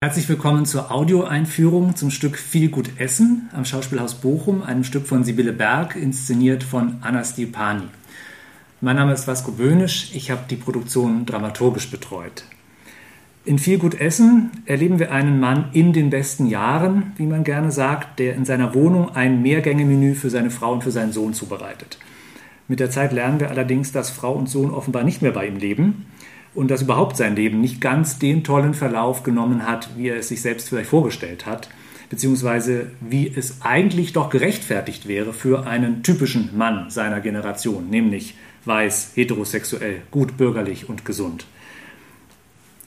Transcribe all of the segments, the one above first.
Herzlich willkommen zur Audioeinführung zum Stück Viel gut Essen am Schauspielhaus Bochum, einem Stück von Sibylle Berg, inszeniert von Anna Stipani. Mein Name ist Vasco Böhnisch, ich habe die Produktion dramaturgisch betreut. In Viel gut Essen erleben wir einen Mann in den besten Jahren, wie man gerne sagt, der in seiner Wohnung ein Mehrgänge-Menü für seine Frau und für seinen Sohn zubereitet. Mit der Zeit lernen wir allerdings, dass Frau und Sohn offenbar nicht mehr bei ihm leben und dass überhaupt sein Leben nicht ganz den tollen Verlauf genommen hat, wie er es sich selbst vielleicht vorgestellt hat, beziehungsweise wie es eigentlich doch gerechtfertigt wäre für einen typischen Mann seiner Generation, nämlich weiß, heterosexuell, gut bürgerlich und gesund.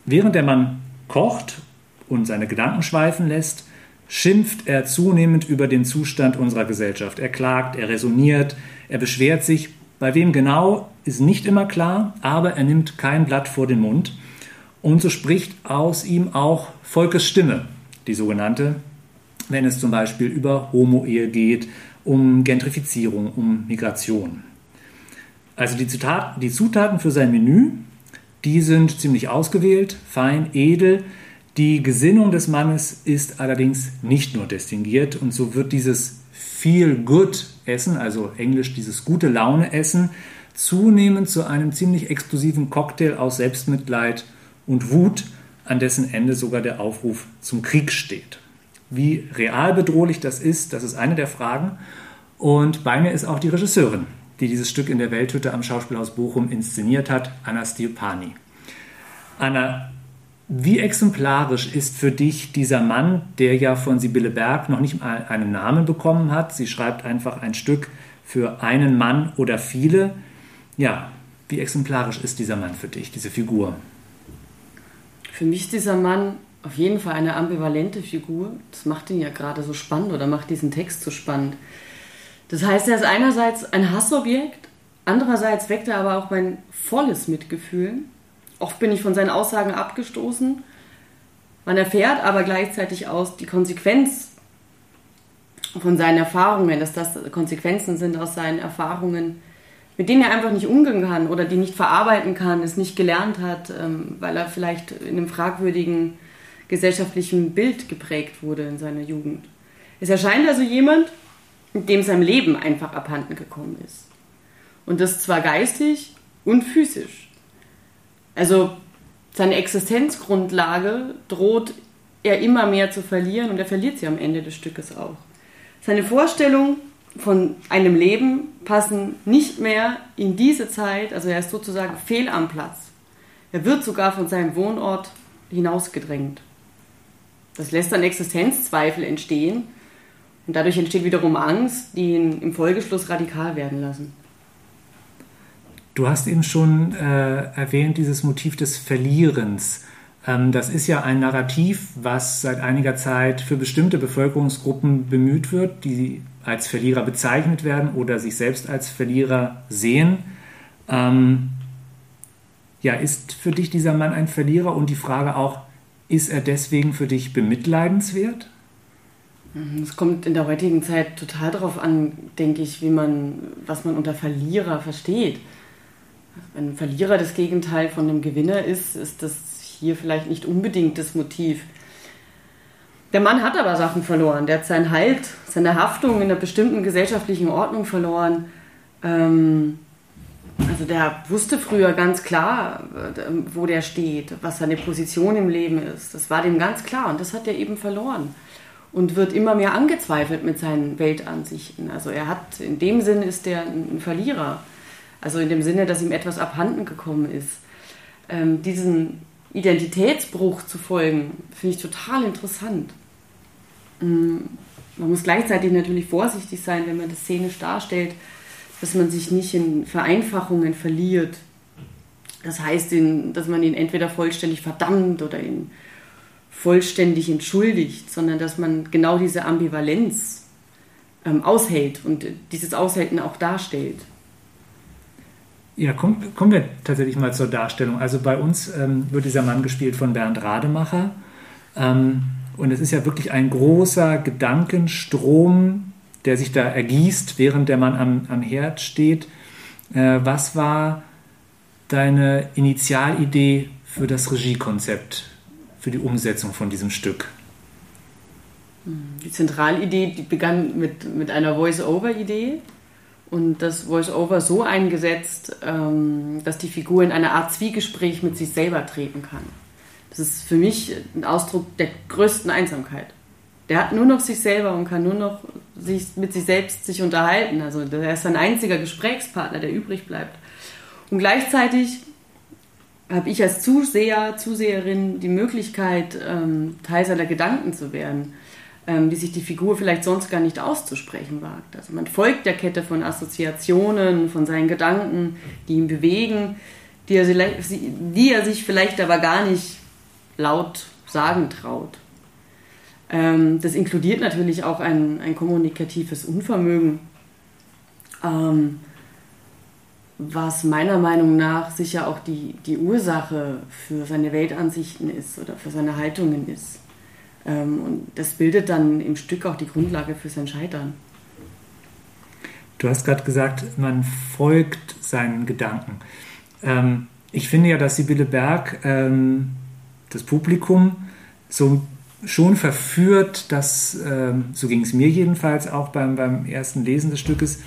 Während der Mann kocht und seine Gedanken schweifen lässt, schimpft er zunehmend über den Zustand unserer Gesellschaft. Er klagt, er resoniert, er beschwert sich bei wem genau, ist nicht immer klar, aber er nimmt kein Blatt vor den Mund. Und so spricht aus ihm auch Volkes Stimme, die sogenannte, wenn es zum Beispiel über Homo-Ehe geht, um Gentrifizierung, um Migration. Also die Zutaten, die Zutaten für sein Menü, die sind ziemlich ausgewählt, fein, edel. Die Gesinnung des Mannes ist allerdings nicht nur distinguiert und so wird dieses Feel Good Essen, also englisch dieses gute Laune Essen, zunehmend zu einem ziemlich explosiven Cocktail aus Selbstmitleid und Wut, an dessen Ende sogar der Aufruf zum Krieg steht. Wie real bedrohlich das ist, das ist eine der Fragen. Und bei mir ist auch die Regisseurin, die dieses Stück in der Welthütte am Schauspielhaus Bochum inszeniert hat, Anna Stilpani. Anna, wie exemplarisch ist für dich dieser Mann, der ja von Sibylle Berg noch nicht mal einen Namen bekommen hat? Sie schreibt einfach ein Stück für einen Mann oder viele. Ja, wie exemplarisch ist dieser Mann für dich, diese Figur? Für mich ist dieser Mann auf jeden Fall eine ambivalente Figur. Das macht ihn ja gerade so spannend oder macht diesen Text so spannend. Das heißt, er ist einerseits ein Hassobjekt, andererseits weckt er aber auch mein volles Mitgefühl Oft bin ich von seinen Aussagen abgestoßen. Man erfährt aber gleichzeitig aus die Konsequenz von seinen Erfahrungen, dass das Konsequenzen sind aus seinen Erfahrungen, mit denen er einfach nicht umgehen kann oder die nicht verarbeiten kann, es nicht gelernt hat, ähm, weil er vielleicht in einem fragwürdigen gesellschaftlichen Bild geprägt wurde in seiner Jugend. Es erscheint also jemand, dem sein Leben einfach abhanden gekommen ist. Und das zwar geistig und physisch. Also seine Existenzgrundlage droht er immer mehr zu verlieren und er verliert sie am Ende des Stückes auch. Seine Vorstellungen von einem Leben passen nicht mehr in diese Zeit, also er ist sozusagen fehl am Platz. Er wird sogar von seinem Wohnort hinausgedrängt. Das lässt dann Existenzzweifel entstehen und dadurch entsteht wiederum Angst, die ihn im Folgeschluss radikal werden lassen. Du hast eben schon äh, erwähnt, dieses Motiv des Verlierens. Ähm, das ist ja ein Narrativ, was seit einiger Zeit für bestimmte Bevölkerungsgruppen bemüht wird, die als Verlierer bezeichnet werden oder sich selbst als Verlierer sehen. Ähm, ja, ist für dich dieser Mann ein Verlierer? Und die Frage auch, ist er deswegen für dich bemitleidenswert? Es kommt in der heutigen Zeit total darauf an, denke ich, wie man, was man unter Verlierer versteht. Wenn ein Verlierer das Gegenteil von einem Gewinner ist, ist das hier vielleicht nicht unbedingt das Motiv. Der Mann hat aber Sachen verloren. Der hat seinen Halt, seine Haftung in einer bestimmten gesellschaftlichen Ordnung verloren. Ähm, also der wusste früher ganz klar, äh, wo der steht, was seine Position im Leben ist. Das war dem ganz klar und das hat er eben verloren und wird immer mehr angezweifelt mit seinen Weltansichten. Also er hat, in dem Sinn ist er ein Verlierer. Also in dem Sinne, dass ihm etwas abhanden gekommen ist. Ähm, diesen Identitätsbruch zu folgen, finde ich total interessant. Ähm, man muss gleichzeitig natürlich vorsichtig sein, wenn man das szenisch darstellt, dass man sich nicht in Vereinfachungen verliert. Das heißt, dass man ihn entweder vollständig verdammt oder ihn vollständig entschuldigt, sondern dass man genau diese Ambivalenz ähm, aushält und dieses Aushalten auch darstellt. Ja, kommen, kommen wir tatsächlich mal zur Darstellung. Also bei uns ähm, wird dieser Mann gespielt von Bernd Rademacher. Ähm, und es ist ja wirklich ein großer Gedankenstrom, der sich da ergießt, während der Mann am, am Herd steht. Äh, was war deine Initialidee für das Regiekonzept für die Umsetzung von diesem Stück? Die Zentralidee die begann mit, mit einer Voice-Over-Idee und das Voice-Over so eingesetzt, ähm, dass die Figur in eine Art Zwiegespräch mit sich selber treten kann. Das ist für mich ein Ausdruck der größten Einsamkeit. Der hat nur noch sich selber und kann nur noch sich, mit sich selbst sich unterhalten. Also er ist ein einziger Gesprächspartner, der übrig bleibt. Und gleichzeitig habe ich als Zuseher, Zuseherin die Möglichkeit, ähm, Teil seiner Gedanken zu werden die sich die Figur vielleicht sonst gar nicht auszusprechen wagt. Also man folgt der Kette von Assoziationen, von seinen Gedanken, die ihn bewegen, die er, die er sich vielleicht aber gar nicht laut sagen traut. Ähm, das inkludiert natürlich auch ein, ein kommunikatives Unvermögen, ähm, was meiner Meinung nach sicher auch die, die Ursache für seine Weltansichten ist oder für seine Haltungen ist. Ähm, und das bildet dann im Stück auch die Grundlage für sein Scheitern. Du hast gerade gesagt, man folgt seinen Gedanken. Ähm, ich finde ja, dass Sibylle Berg ähm, das Publikum so schon verführt, dass, so ging es mir jedenfalls auch beim, beim ersten Lesen des Stückes,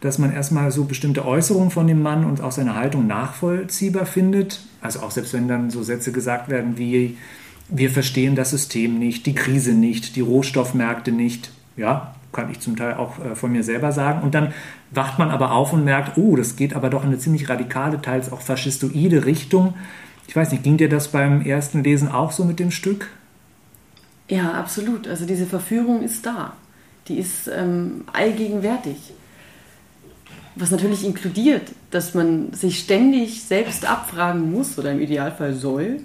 dass man erstmal so bestimmte Äußerungen von dem Mann und auch seine Haltung nachvollziehbar findet. Also auch selbst wenn dann so Sätze gesagt werden wie, wir verstehen das System nicht, die Krise nicht, die Rohstoffmärkte nicht. Ja, kann ich zum Teil auch äh, von mir selber sagen. Und dann wacht man aber auf und merkt, oh, das geht aber doch in eine ziemlich radikale, teils auch faschistoide Richtung. Ich weiß nicht, ging dir das beim ersten Lesen auch so mit dem Stück? Ja, absolut. Also diese Verführung ist da. Die ist ähm, allgegenwärtig. Was natürlich inkludiert, dass man sich ständig selbst abfragen muss oder im Idealfall soll,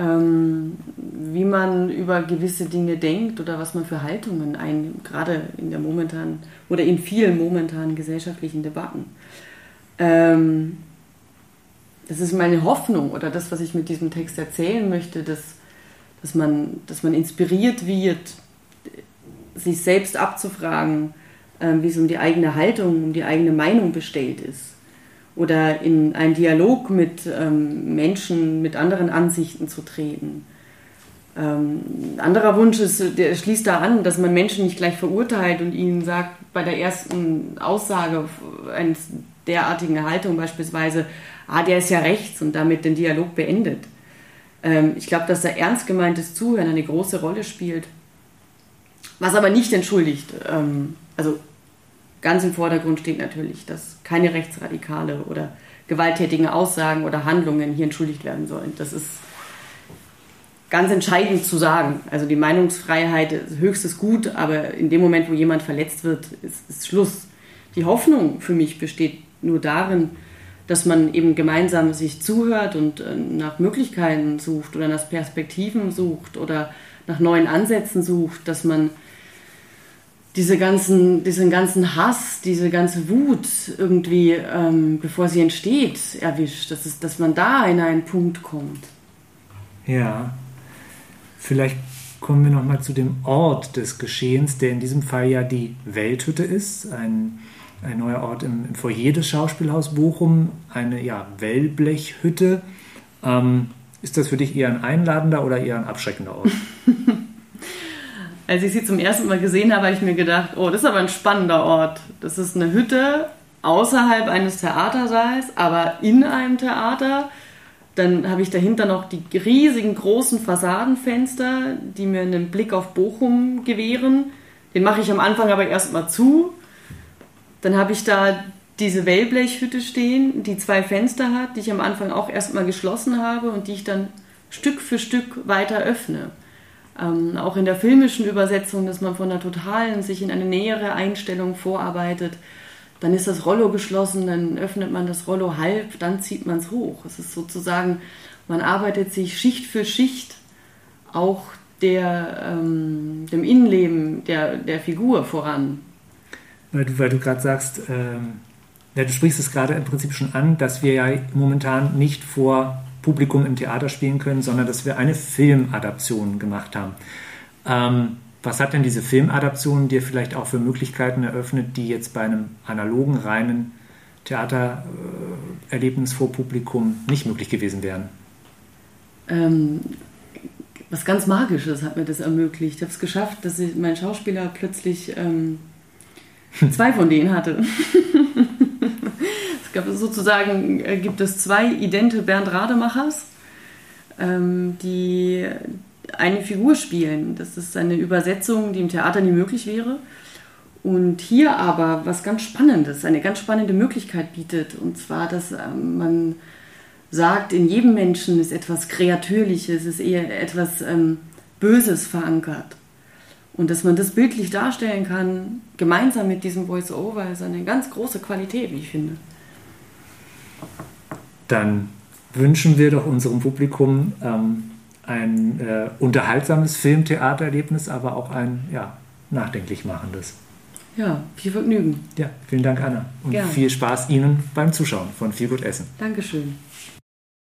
ähm, wie man über gewisse Dinge denkt oder was man für Haltungen einnimmt, gerade in der momentanen oder in vielen momentanen gesellschaftlichen Debatten. Ähm, das ist meine Hoffnung oder das, was ich mit diesem Text erzählen möchte, dass, dass, man, dass man inspiriert wird, sich selbst abzufragen, äh, wie es um die eigene Haltung, um die eigene Meinung bestellt ist oder in einen Dialog mit ähm, Menschen mit anderen Ansichten zu treten. Ähm, ein anderer Wunsch ist, der schließt da an, dass man Menschen nicht gleich verurteilt und ihnen sagt, bei der ersten Aussage eines derartigen Haltung beispielsweise, ah, der ist ja rechts und damit den Dialog beendet. Ähm, ich glaube, dass da ernst gemeintes Zuhören eine große Rolle spielt, was aber nicht entschuldigt. Ähm, also Ganz im Vordergrund steht natürlich, dass keine Rechtsradikale oder gewalttätigen Aussagen oder Handlungen hier entschuldigt werden sollen. Das ist ganz entscheidend zu sagen. Also die Meinungsfreiheit ist höchstes Gut, aber in dem Moment, wo jemand verletzt wird, ist, ist Schluss. Die Hoffnung für mich besteht nur darin, dass man eben gemeinsam sich zuhört und äh, nach Möglichkeiten sucht oder nach Perspektiven sucht oder nach neuen Ansätzen sucht, dass man diese ganzen, diesen ganzen Hass, diese ganze Wut irgendwie, ähm, bevor sie entsteht, erwischt. Das ist, dass man da in einen Punkt kommt. Ja, vielleicht kommen wir nochmal zu dem Ort des Geschehens, der in diesem Fall ja die Welthütte ist, ein, ein neuer Ort im, im Foyer des Schauspielhaus Bochum, eine ja, Wellblechhütte. Ähm, ist das für dich eher ein einladender oder eher ein abschreckender Ort? als ich sie zum ersten Mal gesehen habe, habe ich mir gedacht, oh, das ist aber ein spannender Ort. Das ist eine Hütte außerhalb eines Theatersaals, aber in einem Theater. Dann habe ich dahinter noch die riesigen großen Fassadenfenster, die mir einen Blick auf Bochum gewähren. Den mache ich am Anfang aber erstmal zu. Dann habe ich da diese Wellblechhütte stehen, die zwei Fenster hat, die ich am Anfang auch erstmal geschlossen habe und die ich dann Stück für Stück weiter öffne. Ähm, auch in der filmischen Übersetzung, dass man von einer totalen sich in eine nähere Einstellung vorarbeitet. Dann ist das Rollo geschlossen, dann öffnet man das Rollo halb, dann zieht man es hoch. Es ist sozusagen, man arbeitet sich Schicht für Schicht auch der, ähm, dem Innenleben der, der Figur voran. Weil du, du gerade sagst, ähm, ja, du sprichst es gerade im Prinzip schon an, dass wir ja momentan nicht vor Publikum im Theater spielen können, sondern dass wir eine Filmadaption gemacht haben. Ähm, was hat denn diese Filmadaption dir vielleicht auch für Möglichkeiten eröffnet, die jetzt bei einem analogen, reinen Theatererlebnis vor Publikum nicht möglich gewesen wären? Ähm, was ganz Magisches hat mir das ermöglicht. Ich habe es geschafft, dass ich, mein Schauspieler plötzlich ähm, zwei von denen hatte. Gab sozusagen, äh, gibt es zwei idente Bernd Rademachers, ähm, die eine Figur spielen. Das ist eine Übersetzung, die im Theater nie möglich wäre. Und hier aber was ganz Spannendes, eine ganz spannende Möglichkeit bietet. Und zwar, dass ähm, man sagt, in jedem Menschen ist etwas Kreatürliches, ist eher etwas ähm, Böses verankert. Und dass man das bildlich darstellen kann, gemeinsam mit diesem Voice-Over, ist eine ganz große Qualität, wie ich finde. Dann wünschen wir doch unserem Publikum ähm, ein äh, unterhaltsames Filmtheatererlebnis, aber auch ein ja, nachdenklich machendes. Ja, viel Vergnügen. Ja, vielen Dank, Anna. Und Gerne. viel Spaß Ihnen beim Zuschauen von Viel gut Essen. Dankeschön.